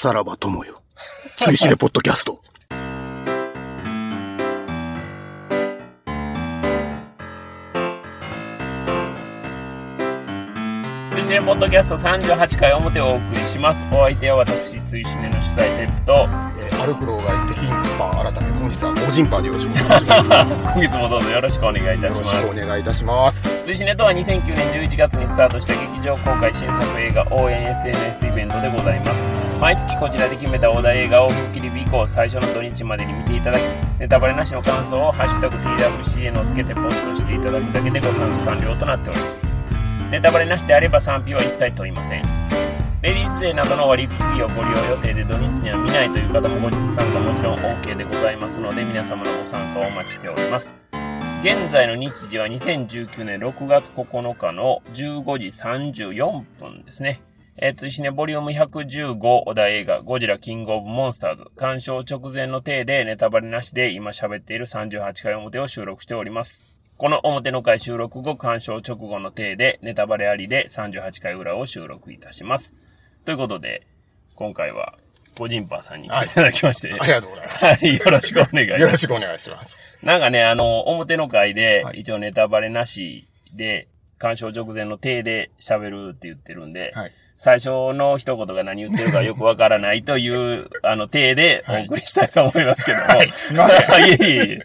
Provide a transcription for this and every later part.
さらば友よ。追試ねポッドキャスト。追試ねポッドキャスト38回表をお送りします。お相手は私、追試ねの主催テープと、えーアルクローが北京パー改め、本日はゴジンパーでよろしくお願いします。よ 今月もどうぞよろしくお願いいたしろします。くお願いいたします。追試ねとは2009年11月にスタートした劇場公開新作映画応援 SNS イベントでございます。毎月こちらで決めたお題映画を吹っ切り日以降最初の土日までに見ていただき、ネタバレなしの感想をハッシュタグ TWCN をつけてポストしていただくだけでご参加完了となっております。ネタバレなしであれば賛否は一切問いません。レディースデーなどの割引をご利用予定で土日には見ないという方も後日参加もちろん OK でございますので皆様のご参加をお待ちしております。現在の日時は2019年6月9日の15時34分ですね。えー、追試ねボリューム115お題映画ゴジラキングオブモンスターズ鑑賞直前の体でネタバレなしで今喋っている38回表を収録しております。この表の回収録後鑑賞直後の体でネタバレありで38回裏を収録いたします。ということで、今回はゴジンパーさんに来ていただきまして、ありがとうございます。はい、よろしくお願いしますよろしくお願いします。なんかね、あの、表の回では、い一応ネタバレなしで、鑑賞直前の体で喋るって言ってるんで、はい。最初の一言が何言ってるかよくわからないという、あの、体でお送りしたいと思いますけども。はいすいません いえいえ。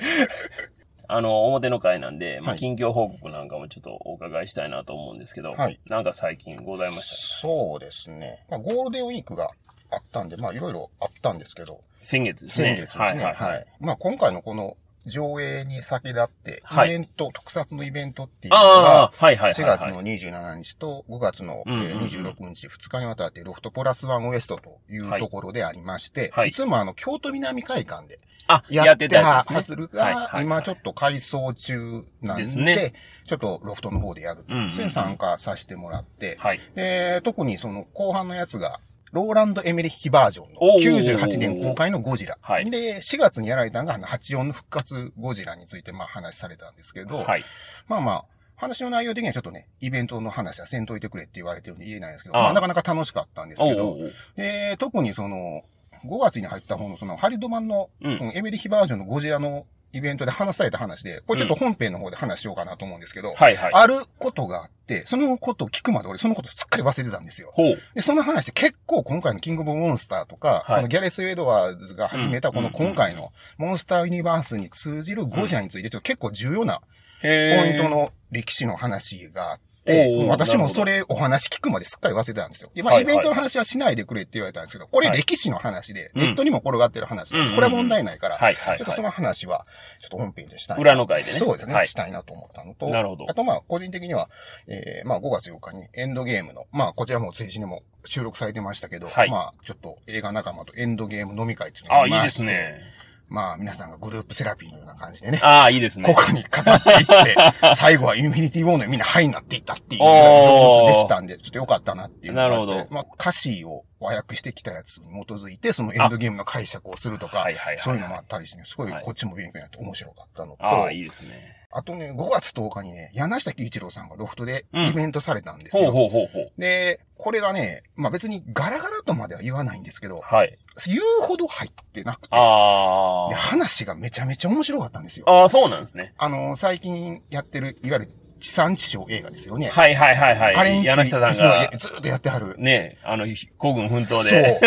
あの、表の回なんで、まあ、はい近況報告なんかもちょっとお伺いしたいなと思うんですけど、はいなんか最近ございましたそうですね。まあ、ゴールデンウィークがあったんで、まあ、いろいろあったんですけど、先月ですね。先月ですね。はいはい、はい。まあ、今回のこの上映に先立って、はい。イベント、特撮のイベントっていうのあがあ、、はいはいはい、4はい。月の27日と5月のえうんうんうん。ー26日、2日にわたってロフトプラスワンウエストというところでありまして、はいい。つもあの、京都南会館であ、やっててたはずるはいが、今ちょっと改装中なんで、ちょっとロフトの方でやるそれに参加させてもらって、はい。で特にその後半のやつが、ローランド・エメリッヒバージョンの98年公開のゴジラ。はい。で、4月にやられたのがあの84の復活ゴジラについてまあ話されたんですけど、はい。まあまあ、話の内容的にはちょっとね、イベントの話はせんといてくれって言われてるんで言えないんですけど、ああまあなかなか楽しかったんですけど、で特にその、5月に入った方のそのハリドマンの、うん。エメリヒバージョンのゴジラのイベントで話された話で、これちょっと本編の方で話しようかなと思うんですけど、はいはい。あることがあって、そのことを聞くまで俺そのことすっかり忘れてたんですよ。で、その話で結構今回のキングオブモンスターとか、はい。このギャレス・ウェドワーズが始めたこのうん今回のモンスターユニバースに通じるゴジラについてちょっと結構重要なへポイントの歴史の話があっておうおう、私もそれお話聞くまですっかり忘れてたんですよ。で、まあ、はいイベントの話はしないでくれって言われたんですけど、これはい歴史の話で、うん。ネットにも転がってる話なんで、うん。これは問題ないから、ちょっとその話は、ちょっと本編でしたいな。裏の回でね。そうですね、はいしたいなと思ったのと、なるほど。あとまあ、個人的には、えー、まあ5月8日にエンドゲームの、まあこちらも追試にも収録されてましたけど、はい。まあちょっと映画仲間とエンドゲーム飲み会っていうい。あ、いいでのがありまして、すね。まあ皆さんがグループセラピーのような感じでね、ああ、いいですね。ここにかかっていって、最後はインフィニティウォーのみんなハイになっていったっていうのが上手できたんで、ちょっとよかったなっていうなるほどまあ歌詞を和訳してきたやつに基づいて、そのエンドゲームの解釈をするとかそういうのもあったりしてね、すごいこっちも勉強になって面白かったのと、ああ、いいですね。あとね、5月10日にね、柳下喜一郎さんがロフトでうんイベントされたんですほうよ。ほうほうほう。で、これがね、まあ別にガラガラとまでは言わないんですけど、はい。言うほど入ってなくて、あで話がめちゃめちゃ面白かったんですよ。あ。ああ、そうなんですね。あの、最近やってる、いわゆる地産地消映画ですよね。はいはいはいはい。あれに柳下さんが、ずーっとやってはる。ね、あの、孤軍奮闘そうで。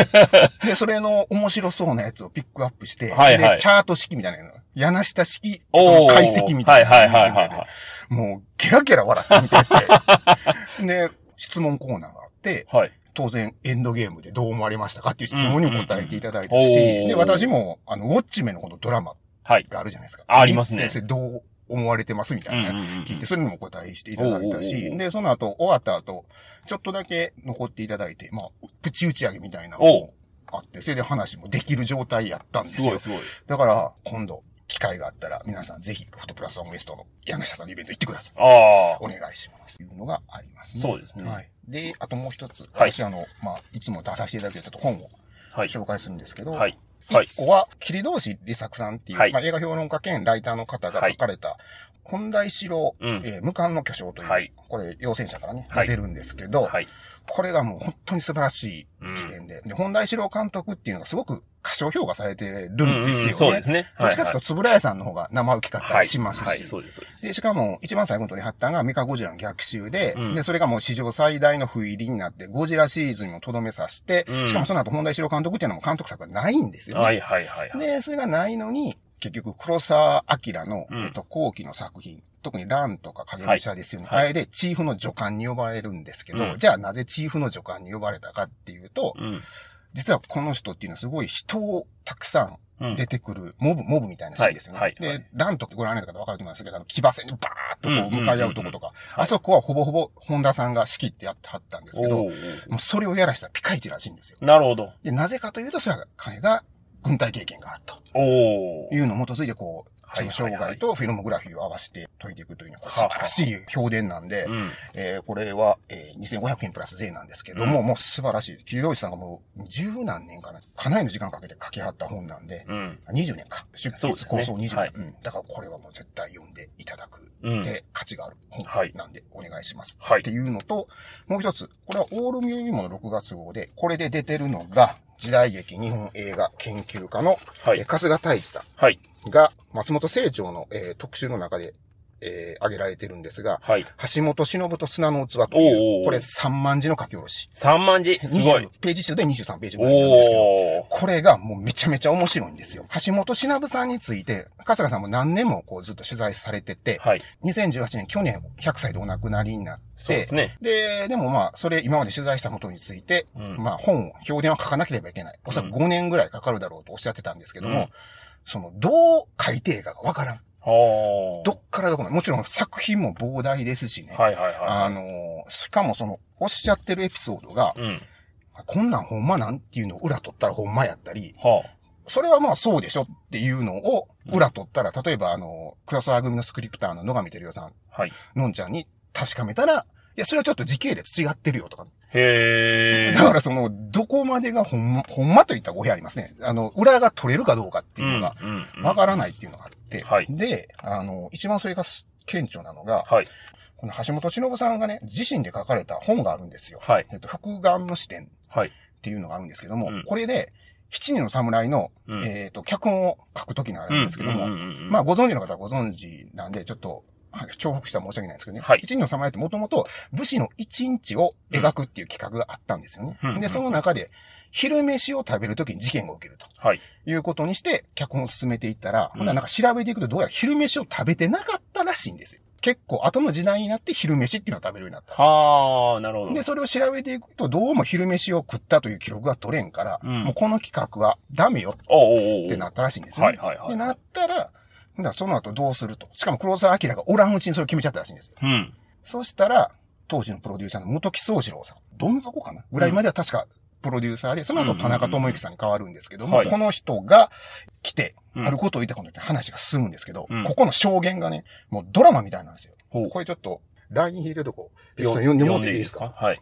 で、それの面白そうなやつをピックアップして、はいはいで、チャート式みたいなの、柳下式、その解析みたいなはいはいはいもう、ゲラゲラ笑って見てて、で、質問コーナーがあって、はい。当然、エンドゲームでどう思われましたかっていう質問にも答えていただいたし、で、私も、あの、ウォッチメのこのドラマはい。があるじゃないですか。あありますね先生どう思われてますみたいな、聞いて、それにもお答えしていただいたし、うで、その後、終わった後、ちょっとだけ残っていただいて、まあ、プチ打ち上げみたいなのもあって、それで話もできる状態やったんですすよ。ごいすごい。だから、今度、機会があったら、皆さんぜひ、ロフトプラスワンウエストの柳下さんのイベント行ってください。ああ。お願いします。というのがありますね。そうですねはい。で、あともう一つ、はい私、あの、まあ、いつも出させていただいてるちょっと本をはい。紹介するんですけど、はい。はい一。個は、桐同士利作さんっていう、はいまあ、映画評論家兼ライターの方が書かれた、本題城、うんえー無冠の巨匠という、はいこれ、陽戦者からね、はい出てるんですけど、はい。これがもう本当に素晴らしい事件で、で、本田一郎監督っていうのがすごく過小評価されてるんですよね。そうですね。どっちかというと、つぶらやさんの方が生受けかったりしますし。はい、そうです、そうです。で、しかも、一番最後に取り張ったのがメカゴジラの逆襲で、うんで、それがもう史上最大の不入りになって、ゴジラシリーズにもとどめさして、うんしかもその後、本田一郎監督っていうのも監督作がないんですよね。はい、はい、はい。はいで、それがないのに、結局、黒沢明の、うんえっと、後期の作品、特にランとか影武者ですよね。はいはいあれでチーフの助監に呼ばれるんですけど、うんじゃあなぜチーフの助監に呼ばれたかっていうと、うん。実はこの人っていうのはすごい人をたくさんうん。出てくる、モブ、モブみたいなシーンですよね。はいはいはいで、ランとかご覧になった方わかると思いますけど、あの、騎馬戦にバーッとこう向かい合うとことか、あそこはほぼほぼ本田さんが仕切ってやってはったんですけど、もうそれをやらしたピカイチらしいんですよ。なるほど。で、なぜかというと、それは彼が軍隊経験があるとおーいうのを基づいて、こう、はいその生涯とフィルモグラフィーを合わせて解いていくというのは、素晴らしい評伝なんで、うん。えーこれは、えー2500円プラス税なんですけども、もう素晴らしい。桐生さんがもう十何年かな、かなりの時間かけて書きはった本なんで、うん。あ20年か。出そうですね筆構想20年、はいうん。だからこれはもう絶対読んでいただく。うん。で、価値があるはい本なんでお願いします。はいっていうのと、もう一つ、これはオールミュージアムの6月号で、これで出てるのが、時代劇日本映画研究家の、はいえー春日太一さはい。んが、松本清張の、えー特集の中で、えー挙げられてるんですが、はい。橋本忍と砂の器という、これ3万字の書き下ろし。3万字？すごい20。ページ数で23ページぐらいなんですけど。これがもうめちゃめちゃ面白いんですよ。橋本忍さんについて、春日さんも何年もこうずっと取材されてて、はい。2018年、去年100歳でお亡くなりになってそうです、ね。で、でもまあ、それ今まで取材したことについて、うんまあ本を、評伝は書かなければいけない。おそらく5年ぐらいかかるだろうとおっしゃってたんですけども、うんその、どう書いていいかがわからん。どっからどこまで？もちろん作品も膨大ですしね。はいはいはあのーしかもその、おっしゃってるエピソードが、い。うん。こんなんほんまなんっていうのを裏取ったらほんまやったり、はそれはまあそうでしょっていうのを裏取ったら、例えばあの、黒沢組のスクリプターの野上照代さん、あ。はい。のんちゃんに確かめたら、いや、それはちょっと時系列違ってるよとか。へー。だからその、どこまでがほんま、ほんまといったら語弊ありますね。あの、裏が取れるかどうかっていうのが、わからないっていうのがあって、はいで、あの、一番それがす顕著なのが、はい。この橋本忍さんがね、自身で書かれた本があるんですよ。はい。えっと、複眼の視点はい。っていうのがあるんですけども、うんこれで、七人の侍の、うんえっ、と、脚本を書くときのあるんですけども、まあ、ご存知の方はご存知なんで、ちょっと、はい重複したら申し訳ないんですけどね。はい七人の侍ってもともと武士の一日を描くっていう企画があったんですよね。うんで、その中で、昼飯を食べるときに事件が起きるとはい。いうことにして、脚本を進めていったら、うんほんならなんか調べていくとどうやら昼飯を食べてなかったらしいんですよ。結構後の時代になって昼飯っていうのを食べるようになった。はー、なるほど。で、それを調べていくと、どうも昼飯を食ったという記録が取れんから、うんもうこの企画はダメよってなったらしいんですよ、ね。はいはいはいで、なったら、ほんならその後どうすると。しかも黒沢明がおらんうちにそれを決めちゃったらしいんですよ。うん。そしたら、当時のプロデューサーの元木宗次郎さん、どん底かなぐらいまでは確かプロデューサーで、その後田中智之さんに変わるんですけども、はいこの人が来て、うんあることを言ったことによって話が進むんですけど、うんここの証言がね、もうドラマみたいなんですよ。ほうこれちょっと、LINE 入れるとこ、ペプさん読んでいいですか？はい。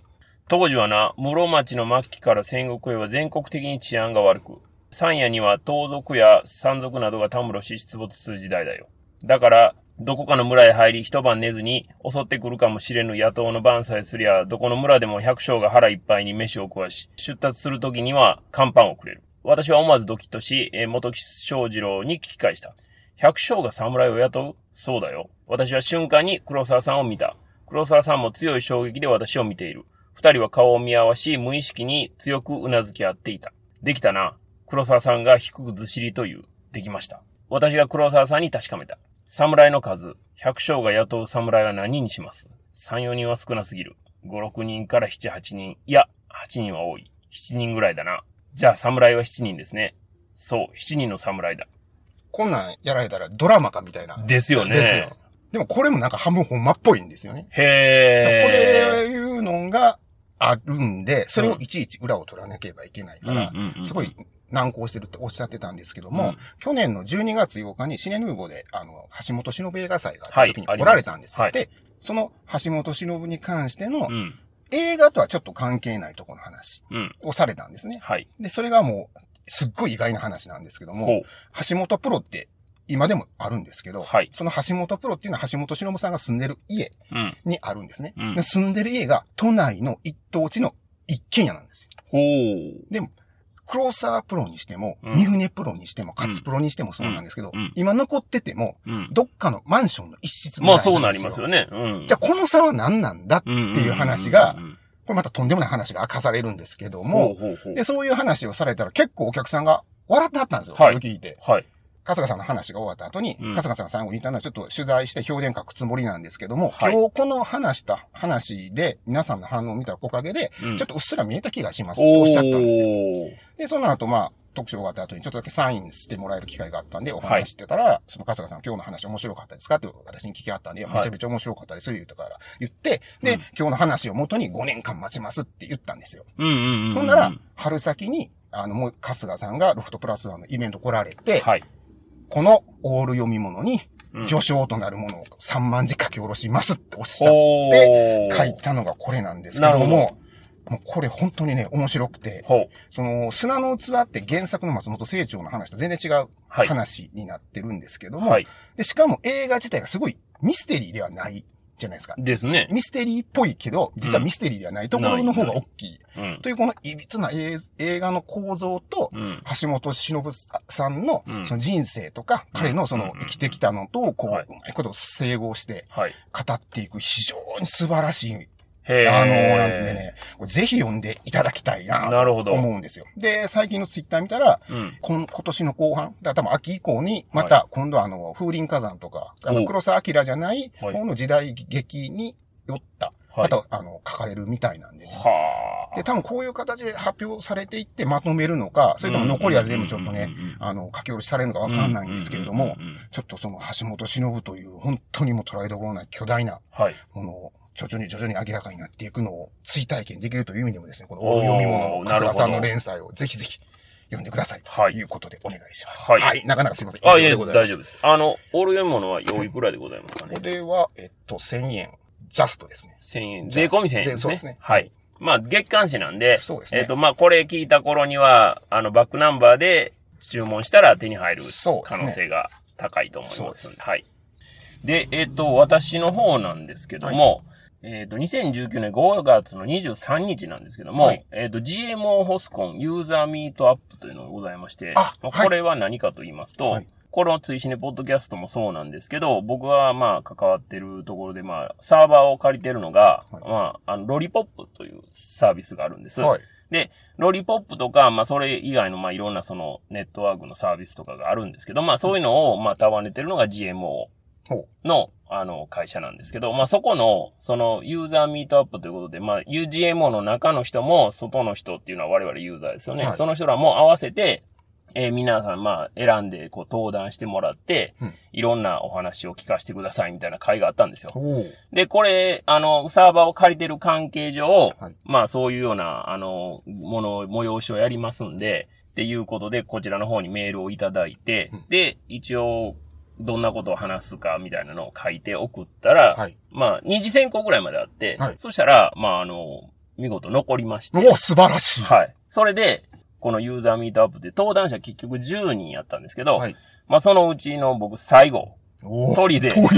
当時はな、室町の末期から戦国へは全国的に治安が悪く、山野には盗賊や山賊などがたむろし出没する時代だよ。だから、どこかの村へ入り一晩寝ずに襲ってくるかもしれぬ野党の番さえすりゃ、どこの村でも百姓が腹いっぱいに飯を食わし、出立するときには乾パンをくれる。私は思わずドキッとし、元木正次郎に聞き返した。百姓が侍を雇うそうだよ。私は瞬間に黒沢さんを見た。黒沢さんも強い衝撃で私を見ている。二人は顔を見合わし、無意識に強くうなずき合っていた。できたな。黒沢さんが低くずしりという。できました。私が黒沢さんに確かめた。侍の数、百姓が雇う侍は何人にします？三、四人は少なすぎる。五、六人から七、八人。いや、八人は多い。七人ぐらいだな。じゃあ侍は七人ですね。そう、七人の侍だ。こんなんやられたらドラマかみたいな。ですよね。ですよ。でもこれもなんか半分ほんまっぽいんですよね。こへー。れいうのがあるんで、それをいちいち裏を取らなければいけないから、すごい難航してるっておっしゃってたんですけども、うん去年の12月8日にシネヌーボで、あの、橋本忍映画祭があった時にはい来られたんですよ。ありますで、その橋本忍に関してのうん。映画とはちょっと関係ないところの話うん。をされたんですね。はい。で、それがもう、すっごい意外な話なんですけどほもう、。橋本プロって今でもあるんですけど、はいその橋本プロっていうのは橋本忍さんが住んでる家うん。にあるんですね。うんで住んでる家が都内の一等地の一軒家なんですよ。ほう。でも、クローサープロにしても、うん三船プロにしても、カツプロにしてもそうなんですけど、今残ってても、うん。どっかのマンションの一室まあそうなりすますよね。うん。じゃあこの差は何なんだっていう話がこれまたとんでもない話が明かされるんですけどほもう、ほうほう。で、そういう話をされたら結構お客さんが笑ってはったんですよ。聞いて。はい。春日さんの話が終わった後に、うん春日さんが最後に言ったのはちょっと取材して評伝書くつもりなんですけども、はい今日この話した話で皆さんの反応を見たおかげで、うんちょっとうっすら見えた気がしますとおっしゃったんですよ。で、その後まあ、特賞が終わった後にちょっとだけサインしてもらえる機会があったんで、お話ししてたら、その春日さん今日の話面白かったですかって私に聞きあったんで、はいめちゃめちゃ面白かったです言ったから言って、で、うん今日の話を元に5年間待ちますって言ったんですよ。うんうんうんうん。ほんなら、春先に、あの、もう、春日さんがロフトプラスワンのイベント来られて、はい。このオール読み物にうん序章となるものを3万字書き下ろしますっておっしゃっおてー書いたのがこれなんですけども、もうこれ本当にね、面白くて。その砂の器って原作の松本清張の話と全然違うはい。話になってるんですけども、はい。で、しかも映画自体がすごいミステリーではないじゃないですか。ですね。ミステリーっぽいけど、実はミステリーではないところの方が大きい。うん。というこのいびつな映映画の構造と、うん。橋本忍さんのうんその人生とか、彼のそうんの生きてきたのと、こう、うはいまいこと整合してはい。語っていく非常に素晴らしい、へあの、なんーで。ね、ぜひ読んでいただきたいな、となるほど。思うんですよ。で、最近のツイッター見たら、うん。今年の後半、だ多分秋以降に、また今度はあの、風林火山とか、あの、黒沢明じゃないはい方の時代劇によった、はいまた、あの、書かれるみたいなんでね、はあ。で、多分こういう形で発表されていってまとめるのか、それとも残りは全部ちょっとねあの、書き下ろしされるのかわかんないんですけれどもちょっとその橋本忍という本当にもう捉えどころない巨大なはい。ものを、徐々に徐々に明らかになっていくのを追体験できるという意味でもですね、このオール読み物春日さんの連載をぜひぜひ読んでください。はいということでお願いします。はいなかなかすいません。あ、いや、大丈夫です。あの、オール読むものは用意くらいでございますかね？こ。れは、えっと、1000円、ジャストですね。1000円。税込み1000円ですね。そうですねはい。まあ、月刊誌なんで、そうですねえっ、と、まあ、これ聞いた頃には、あの、バックナンバーで注文したら手に入る可能性が高いと思いそうです。はい。で、えっ、と、私の方なんですけども、えっ、と、2019年5月の23日なんですけども、はいえっ、と、GMO ホスコンユーザーミートアップというのがございまして、まこれは何かと言いますと、はいこの追試ねポッドキャストもそうなんですけど、僕はまあ関わってるところでまあサーバーを借りてるのが、はいまああのロリポップというサービスがあるんです。はい。で、ロリポップとか、まあそれ以外のまあいろんなそのネットワークのサービスとかがあるんですけど、まあそういうのをまあ束ねてるのが GMO。のあの会社なんですけど、まあそこのそのユーザーミートアップということで、まあ UGMO の中の人も外の人っていうのは我々ユーザーですよね。はい。その人らも合わせて、えー皆さん、まあ、選んで、こう、登壇してもらって、うん。いろんなお話を聞かせてくださいみたいな会があったんですよ。で、これ、あの、サーバーを借りてる関係上、はい。まあ、そういうような、あの、もの、催しをやりますんで、っていうことで、こちらの方にメールをいただいて、うん。で、一応、どんなことを話すかみたいなのを書いて送ったら、はい。まあ、二次選考ぐらいまであって、はいそしたら、まあ、あの、見事残りまして、お素晴らしい。はい。それで、このユーザーミートアップで登壇者結局10人やったんですけど、はい。まあそのうちの僕最後、お鳥で、鳥。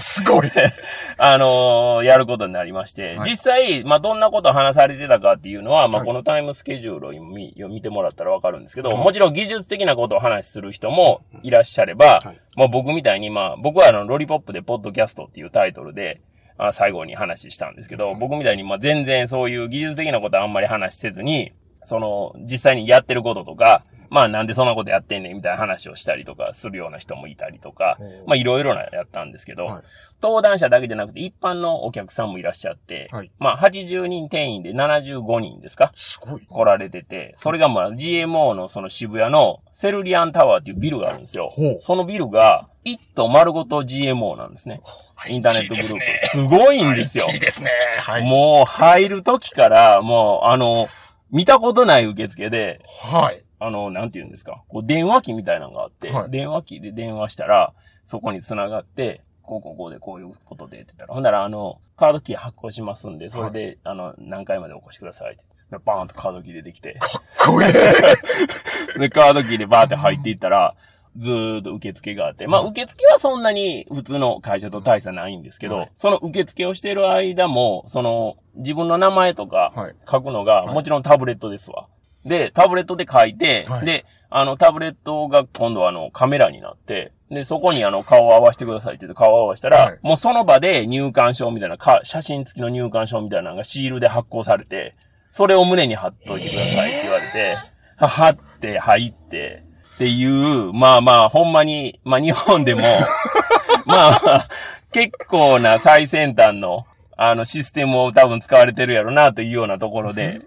すごい。あのーやることになりまして、はい。実際、まあどんなことを話されてたかっていうのは、まあはい。このタイムスケジュールを見見てもらったらわかるんですけど、はい。もちろん技術的なことを話する人もい。らっしゃれば、はい。まあ僕みたいに、まあ僕はあの、ロリポップでポッドキャストっていうタイトルで、あ最後に話したんですけど、僕みたいにまあ全然そういう技術的なことはあんまり話せずに、その、実際にやってることとか、まあなんでそんなことやってんねんみたいな話をしたりとかするような人もいたりとかまあいろいろなやったんですけど、はい登壇者だけじゃなくて一般のお客さんもいらっしゃって、はいまあ80人定員で75人ですか？すごい。来られてて、それがまあ GMO のその渋谷のセルリアンタワーっていうビルがあるんですよ。そのビルが一棟丸ごと GMO なんですね。インターネットグループ。すごいんですよ。いいですね。はい。もう入る時から、もうあの、見たことない受付で、はい。あの、なんて言うんですか？こう電話機みたいなのがあって、はい電話機で電話したら、そこに繋がって、こうこうこうでこういうことでって言ったら、ほんならあの、カードキー発行しますんで、それで、あの、何回までお越しくださいって。でバーンとカードキー出てきて、かっこいい。で、カードキーでバーって入っていったら、ずーっと受付があって、まあ受付はそんなに普通の会社と大差ないんですけど、はいその受付をしている間も、その自分の名前とかはい書くのが、はいもちろんタブレットですわ。で、タブレットで書いて、はい。で、あの、タブレットが今度はあの、カメラになって、で、そこにあの、顔を合わせてくださいって言って顔を合わせたら、はい。もうその場で入館証みたいな、か写真付きの入館証みたいなのがシールで発行されて、それを胸に貼っといてくださいって言われて、は貼って、入って、っていう、まあまあ、ほんまに、まあ日本でも、まあ、結構な最先端の、あの、システムを多分使われてるやろな、というようなところで、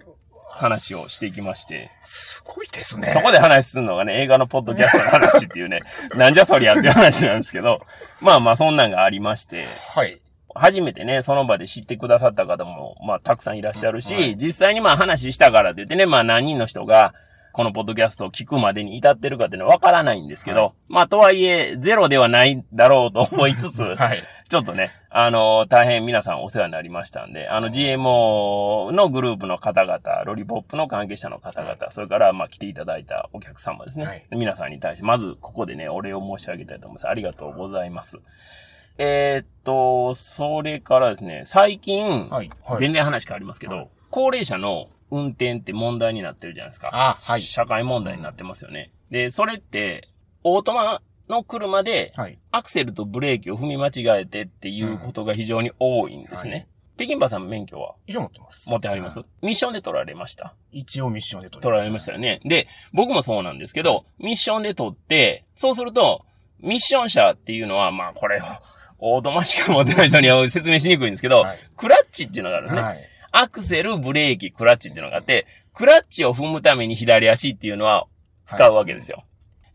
話をしていきまして、すごいですね。そこで話するのがね、映画のポッドキャストの話っていうね、なんじゃそりゃっていう話なんですけど、まあまあそんなんがありまして、はい。初めてね、その場で知ってくださった方も、まあたくさんいらっしゃるし、はい実際にまあ話したからって言ってね、まあ何人の人が、このポッドキャストを聞くまでに至ってるかっていうのはわからないんですけど、はいまあとはいえ、ゼロではないだろうと思いつつ、はい。ちょっとね、あの大変皆さんお世話になりましたんで、あの、GMO のグループの方々、ロリポップの関係者の方々、それから、まあ、来ていただいたお客様ですね。はい皆さんに対して、まず、ここでね、お礼を申し上げたいと思います。ありがとうございます。えーっと、それからですね、最近、はい。はい。全然話変わりますけど、はい高齢者の運転って問題になってるじゃないですか。あ、はい。社会問題になってますよね。で、それって、オートマの車で、はい。アクセルとブレーキを踏み間違えてっていうことが非常に多いんですね。はい北京パさん免許は？以上持ってます。持ってあります、はいミッションで取られました？一応ミッションで取取られましたよね。で、僕もそうなんですけど、ミッションで取って、そうすると、ミッション車っていうのは、まあこれ、オートマしか持ってない人には説明しにくいんですけど、はいクラッチっていうのがあるんですね。はい。アクセル、ブレーキ、クラッチっていうのがあって、クラッチを踏むために左足っていうのは使うわけですよ。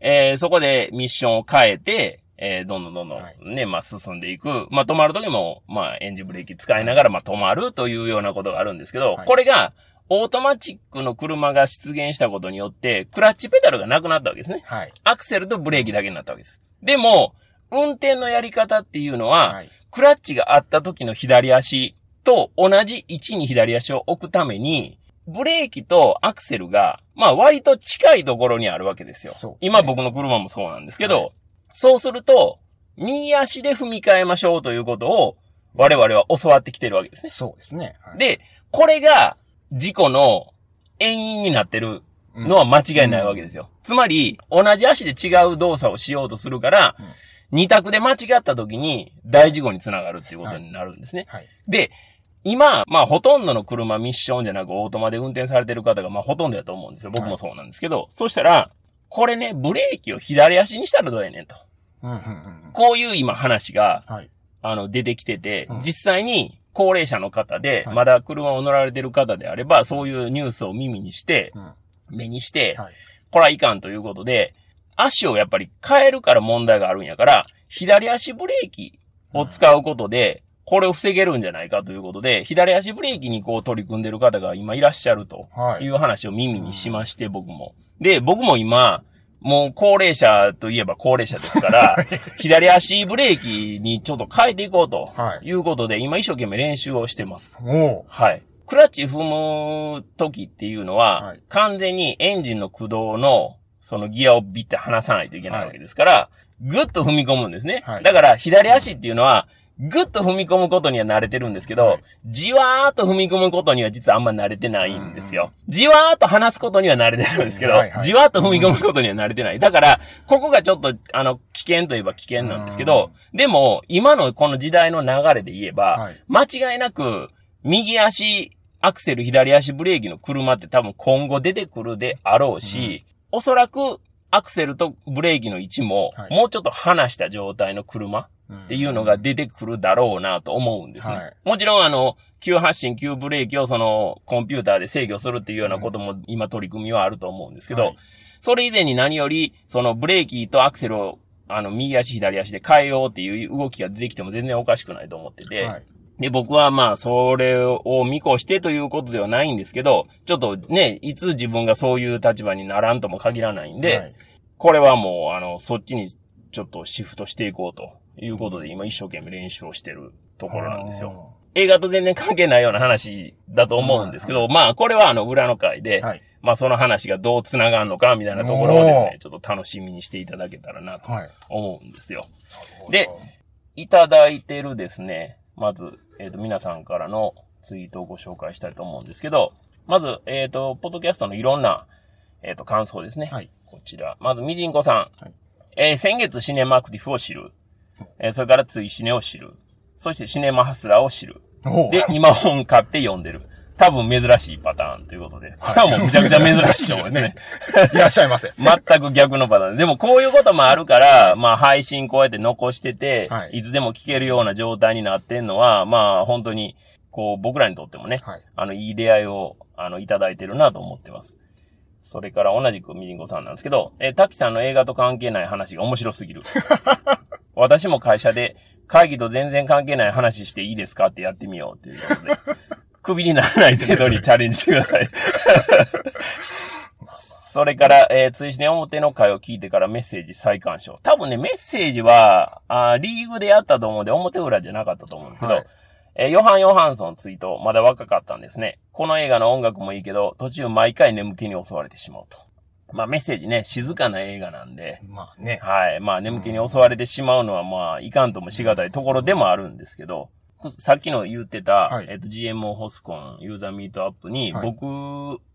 えー、そこでミッションを変えて、えー、どんどんどんどんはいね、まあ進んでいく。まあ止まるときも、まあエンジンブレーキ使いながら、まあ止まるというようなことがあるんですけど、はいこれが、オートマチックの車が出現したことによって、クラッチペダルがなくなったわけですね。はい。アクセルとブレーキだけになったわけです。でも、運転のやり方っていうのは、はい。クラッチがあった時の左足と同じ位置に左足を置くために、ブレーキとアクセルが、まあ割と近いところにあるわけですよ。すね今僕の車もそうなんですけど、はいそうすると、右足で踏み替えましょうということを我々は教わってきてるわけですね。そうですね。はい、で、これが事故の遠因になってるのは間違いないわけですよ。つまり、同じ足で違う動作をしようとするから、うん二択で間違った時に大事故につながるっていうことになるんですね。はい。で、今、まあほとんどの車ミッションじゃなくオートマで運転されてる方がまあほとんどやと思うんですよ。僕もそうなんですけど、そしたら、これね、ブレーキを左足にしたらどうやねんと。うん、うん、うん。こういう今話が、はい。あの、出てきてて、うん実際に高齢者の方で、はいまだ車を乗られてる方であれば、そういうニュースを耳にして、うん。目にして、はい。これはいかんということで、足をやっぱり変えるから問題があるんやから、左足ブレーキを使うことで、これを防げるんじゃないかということで、左足ブレーキにこう取り組んでる方が今いらっしゃるとはいいう話を耳にしまして、僕も。で、僕も今、もう高齢者といえば高齢者ですから、左足ブレーキにちょっと変えていこうとはいいうことで、今一生懸命練習をしてます。はい。クラッチ踏む時っていうのは、はい完全にエンジンの駆動の、そのギアをビッて離さないといけないわけですから、ぐっと踏み込むんですね。はいだから、左足っていうのは、ぐっと踏み込むことには慣れてるんですけど、はい。じわーっと踏み込むことには実はあんま慣れてないんですよ。じわーっと離すことには慣れてるんですけど、はいはい。じわーっと踏み込むことには慣れてない。だから、ここがちょっと、あの、危険といえば危険なんですけど、でも、今のこの時代の流れで言えば、はい。間違いなく、右足、アクセル、左足ブレーキの車って多分今後出てくるであろうし、おそらくアクセルとブレーキの位置もはい。もうちょっと離した状態の車っていうのが出てくるだろうなと思うんですね。はい。もちろんあの、急発進、急ブレーキをそのコンピューターで制御するっていうようなことも今取り組みはあると思うんですけど、はい。それ以前に何より、そのブレーキとアクセルをあの、右足左足で変えようっていう動きが出てきても全然おかしくないと思ってて、はい。で、僕はまあ、それを見越してということではないんですけど、ちょっとね、いつ自分がそういう立場にならんとも限らないんで、はいこれはもう、あの、そっちにちょっとシフトしていこうということで、今一生懸命練習をしてるところなんですよ。映画と全然関係ないような話だと思うんですけど、まあ、これはあの、裏の回で、はい。まあ、その話がどう繋がるのか、みたいなところでね、ちょっと楽しみにしていただけたらなとはい。思うんですよ。でいただいてるですね、まず、えっ、と、皆さんからのツイートをご紹介したいと思うんですけど、まず、えっ、と、ポッドキャストのいろんな、えっ、と、感想ですね。はい。こちら。まず、みじんこさん。はいえー先月シネマアクティフを知る。えーそれからついシネを知る。そしてシネマハスラーを知る。で、今本買って読んでる。多分珍しいパターンということで。これはもうむちゃくちゃ珍しいと思うんですね。いらっしゃいませ。全く逆のパターン。でもこういうこともあるから、まあ配信こうやって残してて、はいい、つでも聞けるような状態になってんのは、まあ本当に、こう僕らにとってもね、はい。あの、いい出会いを、あの、いただいてるなと思ってます。それから同じくみじんこさんなんですけど、えー、滝さんの映画と関係ない話が面白すぎる。私も会社で会議と全然関係ない話していいですかってやってみようっていうことで、クビにならない程度にチャレンジしてください。それから、えー、追試ね表の回を聞いてからメッセージ再鑑賞。多分ね、メッセージは、あーリーグでやったと思うんで、表裏じゃなかったと思うんですけど、はいえーヨハン・ヨハンソンツイート、まだ若かったんですね。この映画の音楽もいいけど、途中毎回眠気に襲われてしまうと。まあメッセージね、静かな映画なんで、まあね。はい。まあ眠気に襲われてしまうのはまあいかんともしがたいところでもあるんですけど、さっきの言ってた、はいえっ、と GMO ホスコンユーザーミートアップに、はい僕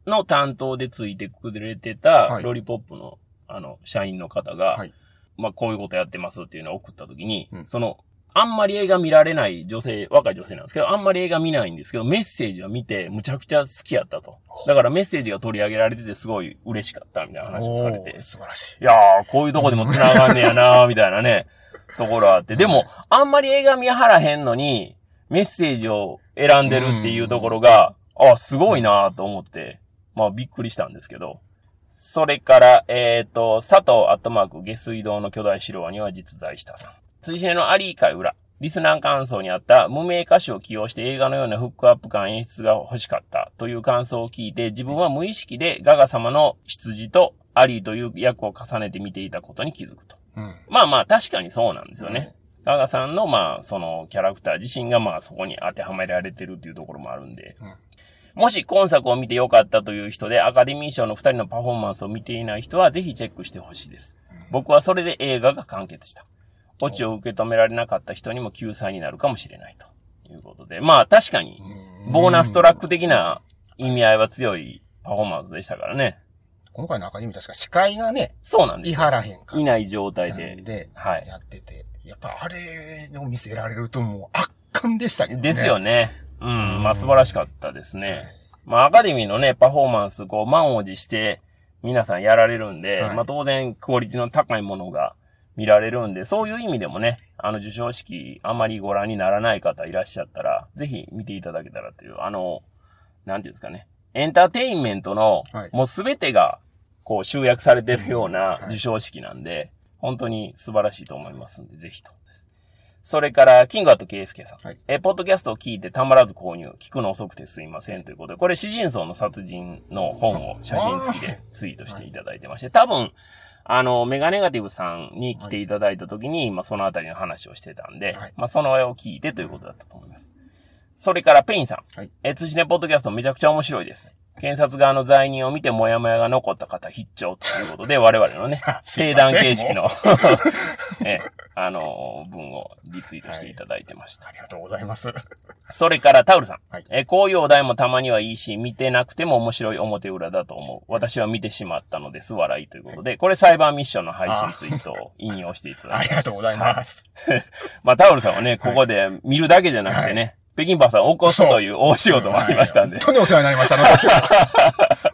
の担当でついてくれてたはいロリポップのあの社員の方が、はいまあこういうことやってますっていうのを送った時に、うんそのあんまり映画見られない女性、若い女性なんですけど、あんまり映画見ないんですけど、メッセージを見て、むちゃくちゃ好きやったと。だからメッセージが取り上げられててすごい嬉しかったみたいな話をされて。素晴らしい。いやー、こういうとこでも繋がんねやなー、みたいなね、ところあって。でも、あんまり映画見はらへんのに、メッセージを選んでるっていうところが、あ、すごいなーと思って、まあびっくりしたんですけど。それから、えっ、と、佐藤アットマーク下水道の巨大城には実在したさん。追試ねのアリー会裏。リスナー感想にあった無名歌手を起用して映画のようなフックアップ感演出が欲しかったという感想を聞いて自分は無意識でガガ様の羊とアリーという役を重ねて見ていたことに気づくと。うん。まあまあ確かにそうなんですよね。ガガさんのまあそのキャラクター自身がまあそこに当てはめられてるっていうところもあるんで。うんもし今作を見てよかったという人でアカデミー賞の二人のパフォーマンスを見ていない人はぜひチェックしてほしいです。僕はそれで映画が完結した。オチを受け止められなかった人にも救済になるかもしれないということで。まあ確かに、ボーナストラック的な意味合いは強いパフォーマンスでしたからね。今回のアカデミー確か司会がね、いそうなんですよ。はらへんかいない状態でん。で、はいやってて、やっぱあれを見せられるともう圧巻でしたけどね。ですよね。うん。まあ素晴らしかったですね。まあアカデミーのね、パフォーマンス、こう、満を持して皆さんやられるんで、はいまあ当然クオリティの高いものが見られるんで、そういう意味でもね、あの授賞式あまりご覧にならない方いらっしゃったら、ぜひ見ていただけたらという、あの、なんていうんですかね。エンターテインメントのはい、もうすべてが、こう集約されてるようなはい授賞式なんで、本当に素晴らしいと思いますんで、ぜひと。それから、キングアットケイスケさん。はいえ、ポッドキャストを聞いてたまらず購入。聞くの遅くてすいません。ということで、これ、詩人層の殺人の本を写真付きで ツイートしていただいてまして、多分、あの、メガネガティブさんに来ていただいた時に、まあ、そのあたりの話をしてたんで、はいまあ、それを聞いてということだったと思います。それから、ペインさん。はいえ、ツイシネポッドキャストめちゃくちゃ面白いです。検察側の罪人を見てモヤモヤが残った方必聴ということで、我々のね、定すいません談形式の、え、あの、文をリツイートしていただいてました。ありがとうございます。それからタウルさん。はいえ、こういうお題もたまにはいいし、見てなくても面白い表裏だと思う。私は見てしまったのです。笑いということで、これサイバーミッションの配信ツイートを引用していただあいて。りがとうございます。まあタウルさんはね、ここで見るだけじゃなくてね、北京バーさんを起こすという大仕事もありましたんではい。本当にお世話になりました。あの時は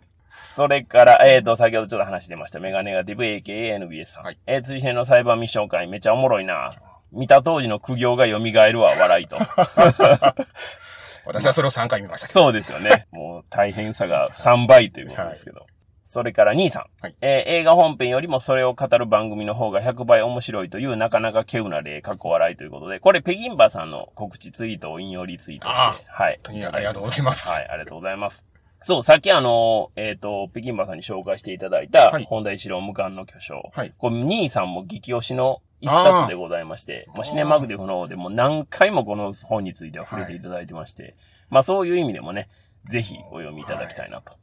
それから、えっ、と、先ほどちょっと話してました、メガネガティブ AKANBS さん。はいえー、追試のサイバーミッション会めっちゃおもろいな。見た当時の苦行が蘇るわ、笑いと。私はそれを3回見ましたけど。そうですよね。もう大変さが3倍ということですけど。それから兄さん。はいえー映画本編よりもそれを語る番組の方が100倍面白いというなかなか稀有な例、過去笑いということで、これペギンバーさんの告知ツイートを引用リツイートして、あはい。本当にありがとうございます。はい、ありがとうございます。そう、さっきあの、えっ、と、北京馬さんに紹介していただいたはい、本田一郎無冠の巨匠。はいこれ、兄さんも激推しの一冊でございまして、まあ、シネマグデフの方でも何回もこの本については触れていただいてまして、まあそういう意味でもね、ぜひお読みいただきたいなと。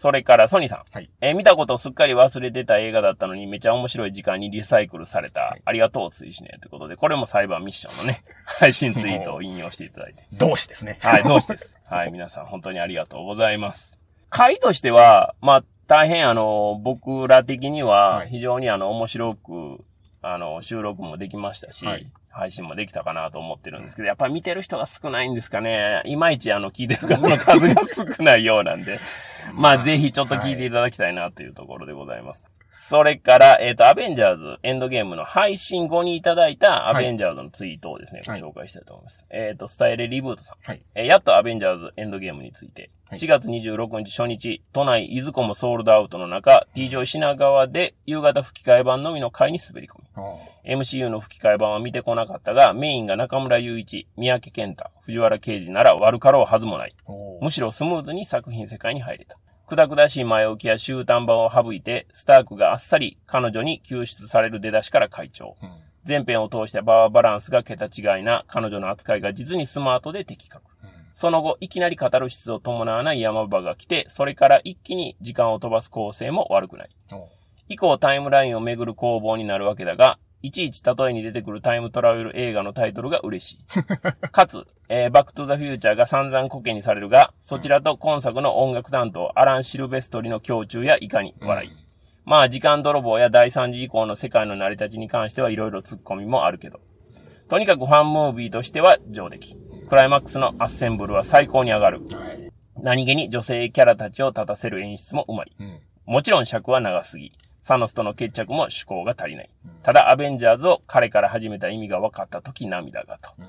それから、ソニーさん。はいえー見たことをすっかり忘れてた映画だったのに、めちゃ面白い時間にリサイクルされた、ありがとう、追試ね。ということで、これも裁判ミッションのね、配信ツイートを引用していただいて。同志ですね。はい、同志です。はい、皆さん本当にありがとうございます。回としては、まあ、大変あの、僕ら的にははい非常にあの、面白く、あの、収録もできましたし、はい配信もできたかなと思ってるんですけど、やっぱり見てる人が少ないんですかね。いまいちあの、聞いてる方の数が少ないようなんで、まあ、ぜひちょっと聞いていただきたいなというところでございます。それから、えっ、と、アベンジャーズエンドゲームの配信後にいただいたアベンジャーズのツイートをですね、はいご紹介したいと思います。えっ、と、スタイルリブートさん。はい。えーやっとアベンジャーズエンドゲームについて、はい4月26日初日、都内いずこもソールドアウトの中、T 上品川で夕方吹き替え版のみの回に滑り込み。あ MCU の吹き替え版は見てこなかったが、メインが中村雄一、三宅健太、藤原啓治なら悪かろうはずもない。むしろスムーズに作品世界に入れた。くだくだしい前置きや終端場を省いて、スタークがあっさり彼女に救出される出だしから会長。うん前編を通してバーバランスが桁違いな彼女の扱いが実にスマートで的確。うんその後、いきなりカタルシスを伴わない山場が来て、それから一気に時間を飛ばす構成も悪くない。以降タイムラインをめぐる攻防になるわけだが、いちいち例えに出てくるタイムトラベル映画のタイトルが嬉しい。かつ、えーバックトゥザフューチャーが散々コケにされるが、そちらと今作の音楽担当、アラン・シルベストリの胸中やいかに笑い。まあ、時間泥棒や第三次以降の世界の成り立ちに関してはいろいろ突っ込みもあるけど。とにかくファンムービーとしては上出来。クライマックスのアッセンブルは最高に上がる。はい。何気に女性キャラたちを立たせる演出もうまい。うん。もちろん尺は長すぎ。サノスとの決着も趣向が足りない。ただ、アベンジャーズを彼から始めた意味が分かった時涙がとうん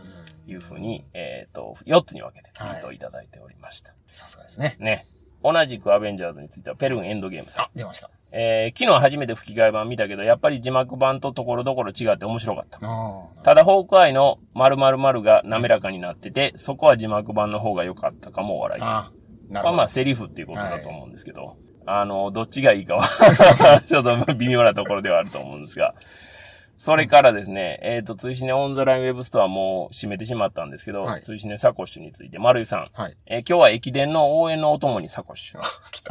いうふうに、えっ、と、4つに分けてツイートをいただいておりました。さすがですね。ね。同じくアベンジャーズについてはペルンエンドゲームさんあ。、出ました。えー、昨日初めて吹き替え版見たけど、やっぱり字幕版とところどころ違って面白かった。ただ、ホークアイの〇〇〇が滑らかになってて、そこは字幕版の方が良かったかも笑い。あーなるほど。まあまあ、セリフっていうことだと思うんですけど、あの、どっちがいいかは、ちょっと微妙なところではあると思うんですが、それからですね、えっ、と、ツイシネオンザラインウェブストアも閉めてしまったんですけど、はいツイシネサコッシュについて、丸井さん、はい。えー今日は駅伝の応援のお供にサコッシュ。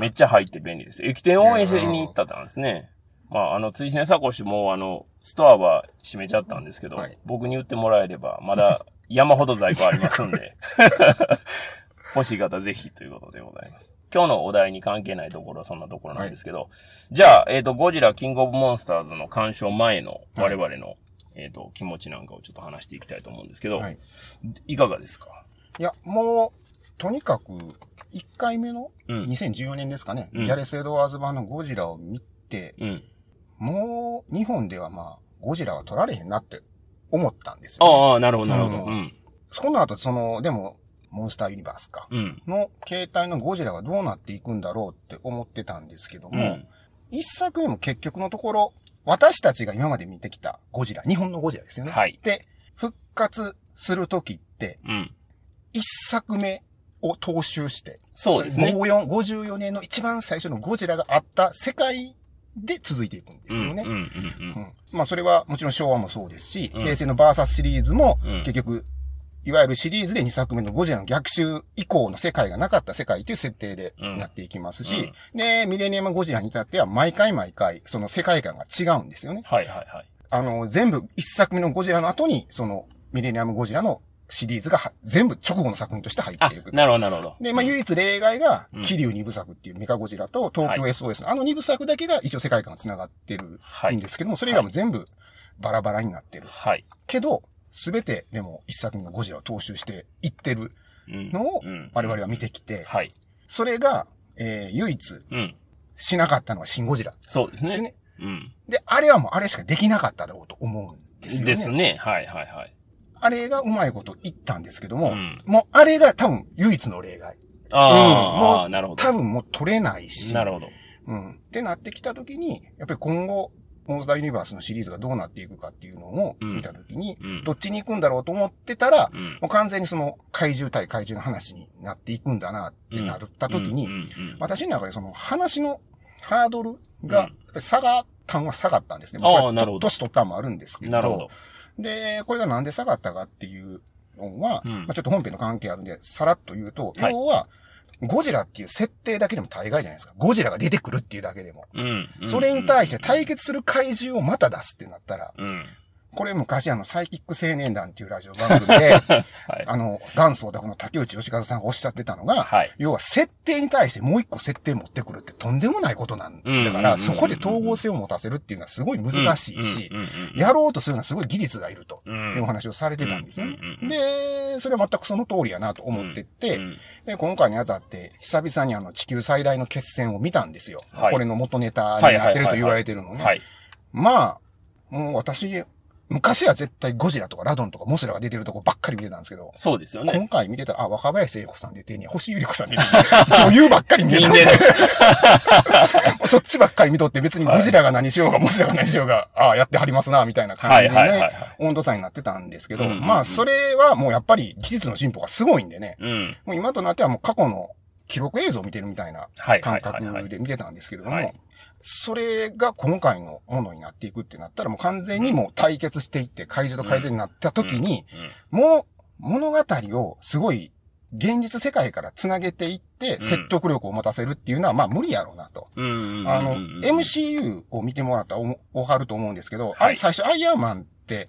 めっちゃ入って便利です。駅伝応援しに行ったんですね。まあ、あの、ツイシネサコッシュも、あの、ストアは閉めちゃったんですけど、はい僕に売ってもらえれば、まだ山ほど在庫ありますんで、欲しい方ぜひということでございます。今日のお題に関係ないところはそんなところなんですけど、じゃあ、えっ、と、ゴジラキングオブモンスターズの鑑賞前の我々の、えっ、と、気持ちなんかをちょっと話していきたいと思うんですけど、はい。いかがですか？いや、もう、とにかく、1回目のうん。2014年ですかね、うんギャレス・エドワーズ版のゴジラを見て、うん。もう、日本ではまあ、ゴジラは撮られへんなって思ったんですよ、ね。ああ、なるほど、なるほど。ううんん。その後、その、でも、モンスターユニバースか。うん。の形態のゴジラがどうなっていくんだろうって思ってたんですけども、うん。一作目も結局のところ、私たちが今まで見てきたゴジラ、日本のゴジラですよね。はい。で、復活するときって、うん。一作目を踏襲して、そうですね。54 54年の一番最初のゴジラがあった世界で続いていくんですよね。まあそれはもちろん昭和もそうですし、うん平成のバーサスシリーズもうん結局、いわゆるシリーズで2作目のゴジラの逆襲以降の世界がなかった世界という設定でうんなっていきますし、で、ミレニアムゴジラに至っては毎回毎回その世界観が違うんですよね。はいはいはい。あの、全部一作目のゴジラの後にそのミレニアムゴジラのシリーズがは全部直後の作品として入っあていく。、なるほど、なるほど。で、まあ、唯一例外がうん、桐生二部作っていうメカゴジラと東京 SOS の、あの二部作だけが一応世界観が繋がってるはいんですけども、それ以外も全部バラバラになってる。はい。けど、すべてでも一作目のゴジラを踏襲していってるうんのをうん我々は見てきて、はい。それが、えー、唯一うん。しなかったのはシンゴジラそうですね。うん。で、あれはもうあれしかできなかっただろうと思うんですよね。ですね。はいはいはい。あれがうまいこと言ったんですけども、うんもうあれが多分唯一の例外。あーうんもうなるほど。多分もう取れないし。なるほど。うん。ってなってきたときに、やっぱり今後、モンスターユニバースのシリーズがどうなっていくかっていうのをうん。見たときに、うん。どっちに行くんだろうと思ってたら、うん。もう完全にその怪獣対怪獣の話になっていくんだなってなったときに、私の中でその話のハードルが下がっ端は下がったんですね。ああなるほど。年取ったんもあるんですけど。なるほど。で、これがなんで下がったかっていうのは、うん。まあ、ちょっと本編の関係あるんで、さらっと言うと、はい。要は、ゴジラっていう設定だけでも大概じゃないですか。ゴジラが出てくるっていうだけでも。うん。それに対して対決する怪獣をまた出すってなったら、うん。これ昔あの、サイキック青年団っていうラジオ番組で、はい。あの、元祖オタクの竹内義和さんがおっしゃってたのが、はい。要は設定に対してもう一個設定持ってくるってとんでもないことなんうんだから、そこで統合性を持たせるっていうのはすごい難しいしやろうとするのはすごい技術がいるとうんいうお話をされてたんですよね。で、それは全くその通りやなと思ってってう、んで今回にあたって久々にあの地球最大の決戦を見たんですよ。はいこれの元ネタになってると言われてるのね。はい。まあ、もう私、昔は絶対ゴジラとかラドンとかモスラが出てるとこばっかり見てたんですけど、そうですよね。今回見てたら、あ、若林聖子さん出てんねや、星ゆり子さん出てんねや、女優ばっかり見てたんで。そっちばっかり見とって別にゴジラが何しようが、モスラが何しようが、ああ、やってはりますな、みたいな感じでね温度差になってたんですけど、まあ、それはもうやっぱり技術の進歩がすごいんでね、うん。もう今となってはもう過去の記録映像を見てるみたいなはい。感覚で見てたんですけれどはいも、それが今回のものになっていくってなったらもう完全にもう対決していって怪獣と怪獣になった時に、もう物語をすごい現実世界から繋げていって説得力を持たせるっていうのはまあ無理やろうなと。あの、うん MCU を見てもらったらおわかると思うんですけど、い。あれ最初アイアンマンって、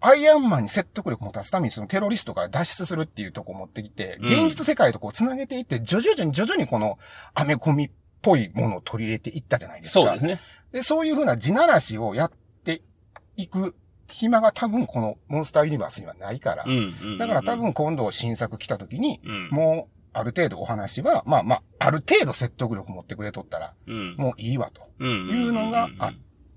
アイアンマンに説得力を持たすためにそのテロリストから脱出するっていうところを持ってきて、うん。現実世界とこう繋げていって、徐々に徐々にこのアメコミっぽいものを取り入れていったじゃないですか。そうですね。で、そういうふうな地ならしをやっていく暇が多分このモンスターユニバースにはないから。うん。だから多、分今度新作来た時に、うん。もうある程度お話は、まあまあ、ある程度説得力持ってくれとったら、うん。もういいわと。うん。いうのがあっ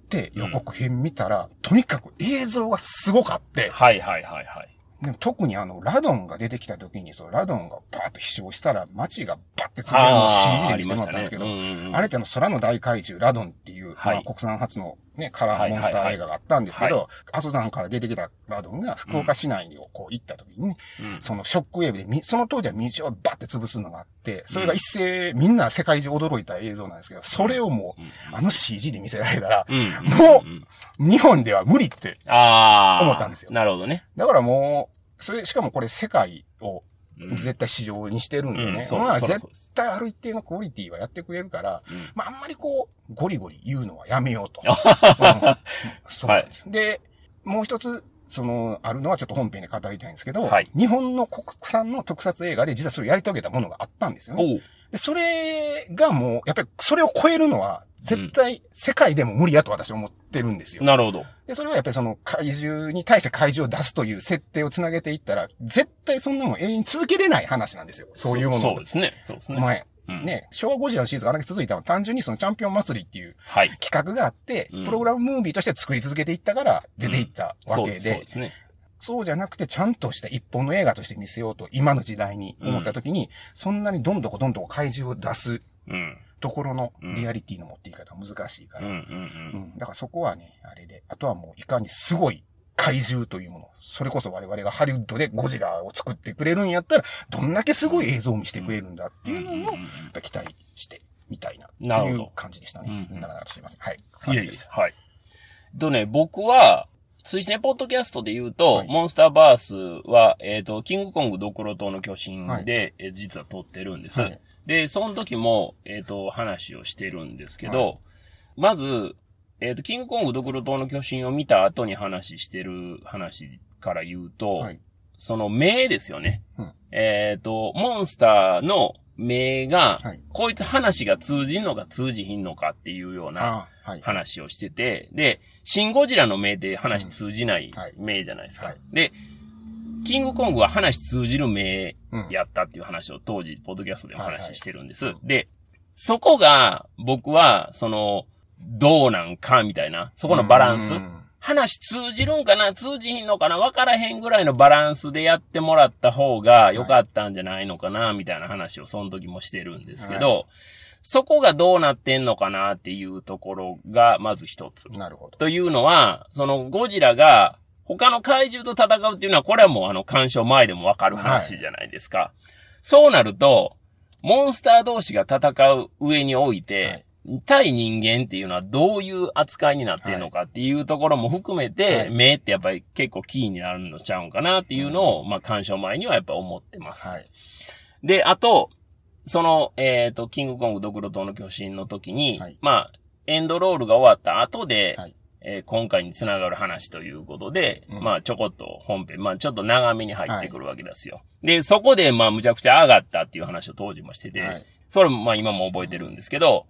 て、予告編見たら、とにかく映像がすごかって、はいはいはいはい。でも特にあの、ラドンが出てきた時に、そのラドンがパーッと飛翔したら、街がバッて潰れるのを CG で見せてもらったんですけど、あれってあの、空の大怪獣、ラドンっていう、はい。まあ、国産初のね、カラーモンスター映画があったんですけはいど、阿蘇山から出てきたラドンが福岡市内をこう行った時にね、そのショックウェーブでみ、その当時は道をバッて潰すのがあって、それが一斉、みんな世界中驚いた映像なんですけど、それをもう、あの CG で見せられたら、うん。もうん。う日本では無理って。ああ。思ったんですよ。なるほどね。だからもう、それ、しかもこれ世界をうん絶対市場にしてるんでね。うまあ絶対ある一定のクオリティはやってくれるから、うんまああんまりこう、ゴリゴリ言うのはやめようと。うんそうなんですよ。で、もう一つ、その、あるのはちょっと本編で語りたいんですけど、はい日本の国産の特撮映画で実はそれをやり遂げたものがあったんですよね。それがもう、やっぱりそれを超えるのは、絶対世界でも無理やと私は思ってるんですよ。なるほど。で、それはやっぱりその怪獣に対して怪獣を出すという設定をつなげていったら、絶対そんなもん永遠に続けれない話なんですよ。そういうものそうですね。そうですね。前、うん。ね、昭和ゴジラのシリーズがあんだけ続いたのは単純にそのチャンピオン祭りっていうはい。企画があって、うんプログラムムービーとして作り続けていったから出ていったわけで、そうですね。そうじゃなくてちゃんとした一本の映画として見せようと今の時代に思った時に、そんなにどんどこどんどこ怪獣を出すうん。ところのリアリティの持っていき方は難しいから、うんうんううん。ん、だからそこはね、あれで、あとはもういかにすごい怪獣というもの、それこそ我々がハリウッドでゴジラを作ってくれるんやったら、どんだけすごい映像を見せてくれるんだっていうのを、期待してみたいな、っていう感じでしたね。うんうんなかなかとすいません。はい。いえいです。はい。とね、僕は、追試ね、ポッドキャストで言うと、はいモンスターバースは、えっ、と、キングコングドクロ島の巨神で、え実は撮ってるんです。はいで、その時も、えっ、と、話をしてるんですけど、はまず、えっ、と、キングコングドクロ島の巨神を見た後に話してる話から言うと、はい。その目ですよね。うんえっ、と、モンスターの目が、はい。こいつ話が通じんのか通じひんのかっていうような。話をしてて、で、シンゴジラの目で話通じないうんはい目じゃないですか。はいで、キングコングは話通じる目うん。やったっていう話を当時、ポッドキャストでお話ししてるんです。で、そこが僕は、その、どうなんかみたいな、そこのバランス。うん話通じるんかな通じひんのかなわからへんぐらいのバランスでやってもらった方が良かったんじゃないのかな、みたいな話をその時もしてるんですけど、はそこがどうなってんのかなっていうところがまず一つ。なるほど。というのは、そのゴジラが他の怪獣と戦うっていうのは、これはもうあの干渉前でもわかる話じゃないですか。そうなると、モンスター同士が戦う上において、はい対人間っていうのはどういう扱いになってるのかっていうところも含めて、はい目ってやっぱり結構キーになるのちゃうんかなっていうのを、まあ鑑賞前にはやっぱ思ってます。はい。で、あと、その、えっ、と、キングコングドクロ島の巨神の時に、はいまあ、エンドロールが終わった後で、はいえー今回につながる話ということで、うんまあ、ちょこっと本編、まあ、ちょっと長めに入ってくるわけですよ。で、そこで、まあ、むちゃくちゃ上がったっていう話を当時もしてて、はい。それもまあ今も覚えてるんですけど、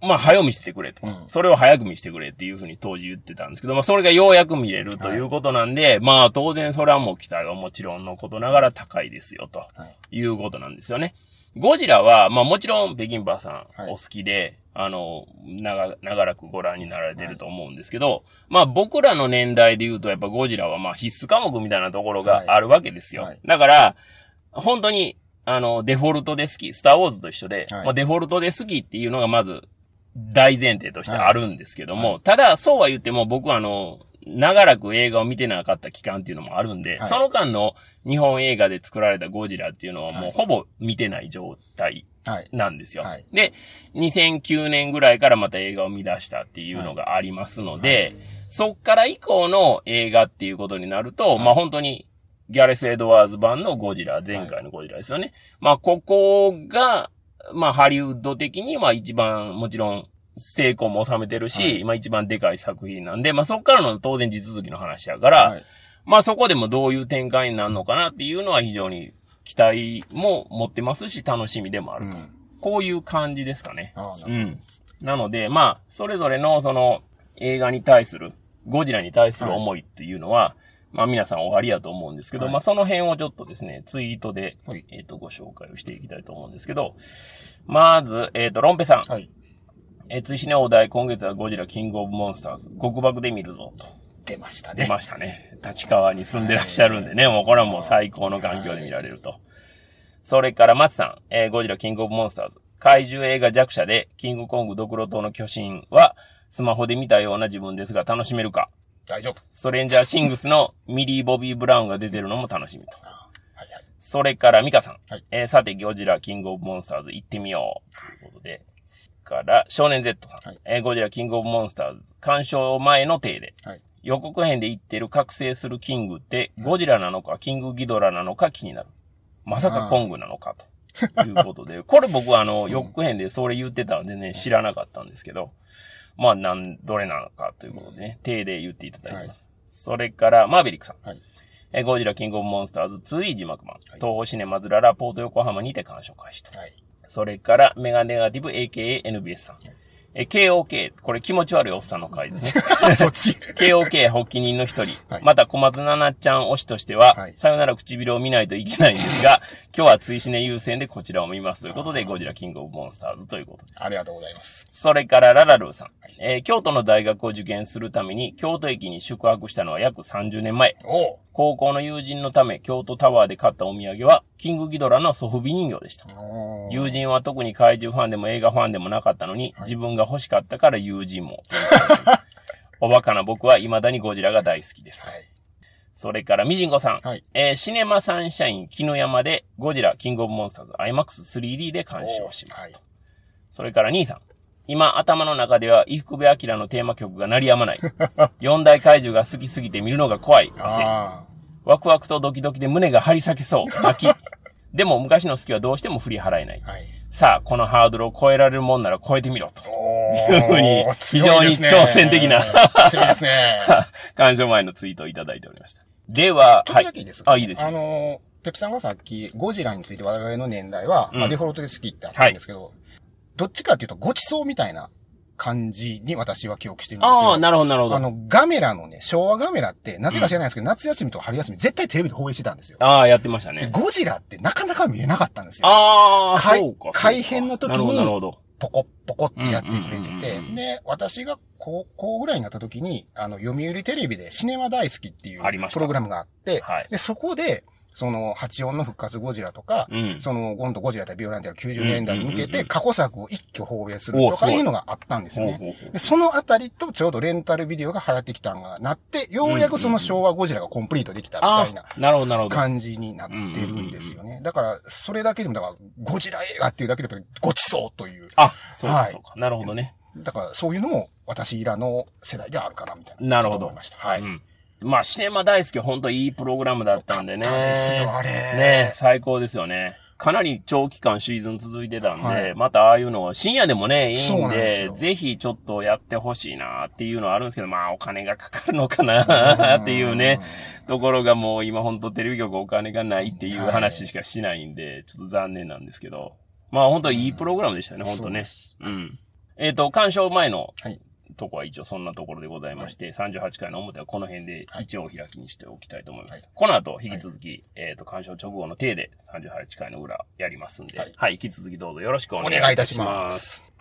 まあ早見せてくれと。うんそれを早く見せてくれっていうふうに当時言ってたんですけど、まあそれがようやく見れるということなんで、まあ当然それはもう期待はもちろんのことながら高いですよとはい。いうことなんですよね。ゴジラは、まあもちろん北京パーさんはい。お好きで、あの、長、長らくご覧になられてると思うんですけど、まあ僕らの年代で言うとやっぱゴジラはまあ必須科目みたいなところがあるわけですよ。はい。はいだから、本当に、あの、デフォルトで好き、スターウォーズと一緒で、はい。まあデフォルトで好きっていうのがまず大前提としてあるんですけども、はいただそうは言っても僕はあの、長らく映画を見てなかった期間っていうのもあるんで、はいその間の日本映画で作られたゴジラっていうのはもはいうほぼ見てない状態はい。なんですよ。はいで、2009年ぐらいからまた映画を見出したっていうのがありますので、そっから以降の映画っていうことになると、いまあ本当にギャレス・エドワーズ版のゴジラ、前回のゴジラですよね。まあここが、まあハリウッド的には一番もちろん成功も収めてるし、はいまあ一番でかい作品なんで、まあそっからの当然地続きの話やから、はい。まあそこでもどういう展開になるのかなっていうのは非常に期待も持ってますし楽しみでもあると。うん。こういう感じですかね。うん。なので、まあ、それぞれのその映画に対する、ゴジラに対する思いっていうのは、まあ皆さんおありやと思うんですけど、はいまあその辺をちょっとですね、ツイートで、はいえっ、と、ご紹介をしていきたいと思うんですけど、まず、えっ、と、ロンペさん。はい。えー、追試ねお題、今月はゴジラキングオブモンスターズ、極爆で見るぞ、と。出ましたね。出ましたね。立川に住んでらっしゃるんでね、もうこれはもう最高の環境で見られると。それから、松さん、えーゴジラキングオブモンスターズ。怪獣映画弱者で、キングコングドクロ島の巨神は、スマホで見たような自分ですが楽しめるか？大丈夫。ストレンジャーシングスのミリー・ボビー・ブラウンが出てるのも楽しみと。はいはい。それから、ミカさん。はいえーさて、ゴジラキングオブモンスターズ行ってみよう。ということで。から、少年 Z さん。はいえーゴジラキングオブモンスターズ。鑑賞前の体で。はい。予告編で言ってる覚醒するキングって、ゴジラなのか、キングギドラなのか気になる。まさかコングなのか、と いうことで。これ僕はあの、予告編でそれ言ってたんでね、知らなかったんですけど、まあ、なん、どれなのかということでね、手で言っていただいてます。それから、マーベリックさん。はい。えーゴジラキングオブモンスターズ2字幕版。はい東宝シネマズララポート横浜にて鑑賞開始と。はい。それから、メガネガティブ AKANBS さん。えー KOK、これ気持ち悪いおっさんの回ですね。そっち。KOK 発起人の一人、はいまた小松菜奈ちゃん推しとしては、はいさよなら唇を見ないといけないんですが、今日は追試ね優先でこちらを見ますということで、ゴジラキングオブモンスターズということで。ありがとうございます。それからララルーさん、えー京都の大学を受験するために京都駅に宿泊したのは約30年前。おう高校の友人のため京都タワーで買ったお土産は、キングギドラのソフビ人形でした。友人は特に怪獣ファンでも映画ファンでもなかったのに、はい自分が欲しかったから友人も。おバカな僕は未だにゴジラが大好きです。はい。それから、ミジンゴさん。はい。えーシネマサンシャイン絹山でゴジラキングオブモンスターズ IMAX3D で鑑賞しますと。はいそれから、兄さん。今、頭の中では、伊福部明のテーマ曲が鳴り止まない。四大怪獣が好きすぎて見るのが怖い。ワクワクとドキドキで胸が張り裂けそう。泣き。でも昔の好きはどうしても振り払えないあ。。はい。さあ、このハードルを超えられるもんなら超えてみろと。おいうふうにー非常に挑戦的な強いですね。鑑賞前のツイートをいただいておりました。では、ちょっとだけいいですか、あ、いいです。あのー、ペプさんがさっき、ゴジラについて我々の年代は、うんまあデフォルトで好きってあったんですけど、どっちかっていうと、ごちそうみたいな感じに私は記憶してるんですよ。ああ、なるほど、なるほど。あの、ガメラのね、昭和ガメラって、なぜか知らないですけど、夏休みと春休み絶対テレビで放映してたんですよ。ああ、やってましたでね。ゴジラってなかなか見えなかったんですよ。ああ、改そうか。改編の時に。ポコッポコってやってくれてうんうんうんてうん、で、私が高校ぐらいになった時に、あの、読売テレビでシネマ大好きっていうプログラムがあって、はい。で、そこで、その、84の復活ゴジラとか、うん。その、ゴンドゴジラ対ビオランテの90年代に向けて過去作を一挙放映するとかいうのがあったんですよね。で、そのあたりとちょうどレンタルビデオが流行ってきたんがなって、ようやくその昭和ゴジラがコンプリートできたみたあいな。感じになってるんですよね。だから、それだけでも、だから、ゴジラ映画っていうだけでもごちそうという。あ、そうか、はいそうか。なるほどね。だから、そういうのも私らの世代であるかな、みたいな。なるほど思いました。はい。うん。まあ、シネマ大好き、本当いいプログラムだったんでね。ですよ、あれ。ね最高ですよね。かなり長期間シーズン続いてたんで、はいまたああいうのは深夜でもね、いいんなんでぜひちょっとやってほしいなっていうのはあるんですけど、まあお金がかかるのかなっていうね、ところがもう今ほんとテレビ局お金がないっていう話しかしないんで、ちょっと残念なんですけど、まあ本当いいプログラムでしたね、本当ね。うん。えっ、と、鑑賞前のはい。とこは一応そんなところでございまして、38回の表はこの辺で一応お開きにしておきたいと思います。はい。この後、引き続き、えっ、と、鑑賞直後の体で38回の裏やりますんで、は、はいい引き続きどうぞよろしくお願いお願いいたします。